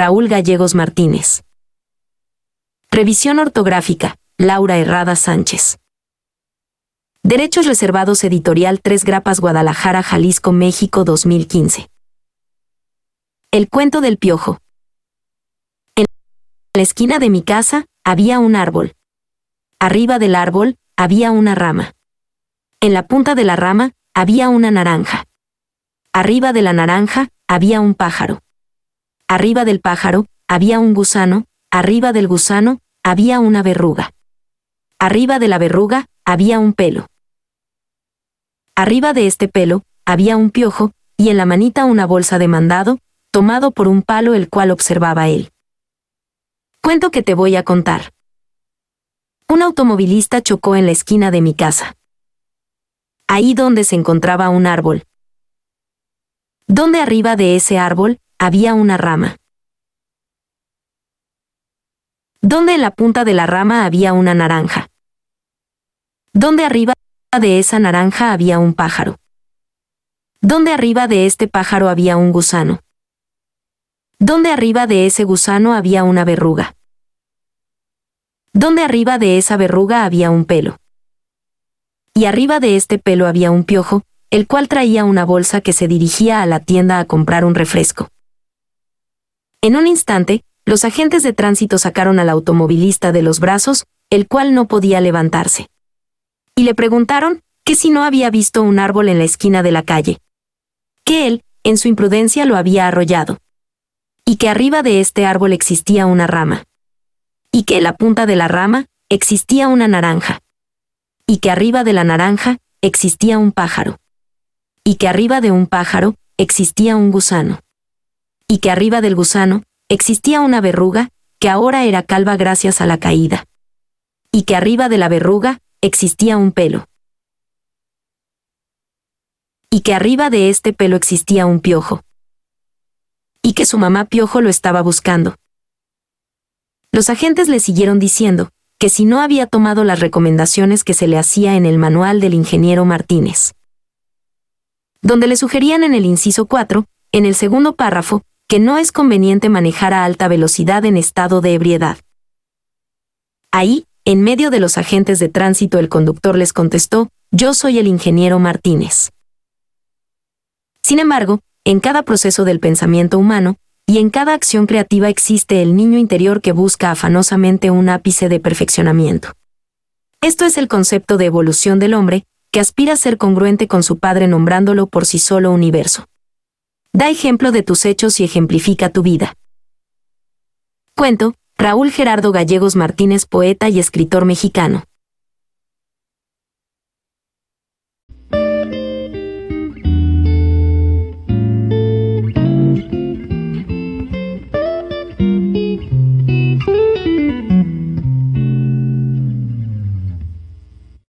Raúl Gallegos Martínez. Revisión ortográfica, Laura Herrada Sánchez. Derechos Reservados Editorial 3 Grapas Guadalajara, Jalisco, México 2015. El cuento del piojo. En la esquina de mi casa había un árbol. Arriba del árbol había una rama. En la punta de la rama había una naranja. Arriba de la naranja había un pájaro. Arriba del pájaro había un gusano, arriba del gusano había una verruga. Arriba de la verruga había un pelo. Arriba de este pelo había un piojo, y en la manita una bolsa de mandado, tomado por un palo el cual observaba él. Cuento que te voy a contar. Un automovilista chocó en la esquina de mi casa. Ahí donde se encontraba un árbol. Donde arriba de ese árbol había una rama. Donde en la punta de la rama había una naranja. Donde arriba de esa naranja había un pájaro. Donde arriba de este pájaro había un gusano. Donde arriba de ese gusano había una verruga. Donde arriba de esa verruga había un pelo. Y arriba de este pelo había un piojo, el cual traía una bolsa que se dirigía a la tienda a comprar un refresco. En un instante, los agentes de tránsito sacaron al automovilista de los brazos, el cual no podía levantarse y le preguntaron que si no había visto un árbol en la esquina de la calle. Que él, en su imprudencia, lo había arrollado. Y que arriba de este árbol existía una rama. Y que en la punta de la rama existía una naranja. Y que arriba de la naranja existía un pájaro. Y que arriba de un pájaro existía un gusano. Y que arriba del gusano existía una verruga, que ahora era calva gracias a la caída. Y que arriba de la verruga existía un pelo. Y que arriba de este pelo existía un piojo. Y que su mamá piojo lo estaba buscando. Los agentes le siguieron diciendo que si no había tomado las recomendaciones que se le hacía en el manual del ingeniero Martínez. Donde le sugerían en el inciso 4, en el segundo párrafo, que no es conveniente manejar a alta velocidad en estado de ebriedad. Ahí, en medio de los agentes de tránsito el conductor les contestó, yo soy el ingeniero Martínez. Sin embargo, en cada proceso del pensamiento humano, y en cada acción creativa existe el niño interior que busca afanosamente un ápice de perfeccionamiento. Esto es el concepto de evolución del hombre, que aspira a ser congruente con su padre nombrándolo por sí solo universo. Da ejemplo de tus hechos y ejemplifica tu vida. Cuento, Raúl Gerardo Gallegos Martínez, poeta y escritor mexicano.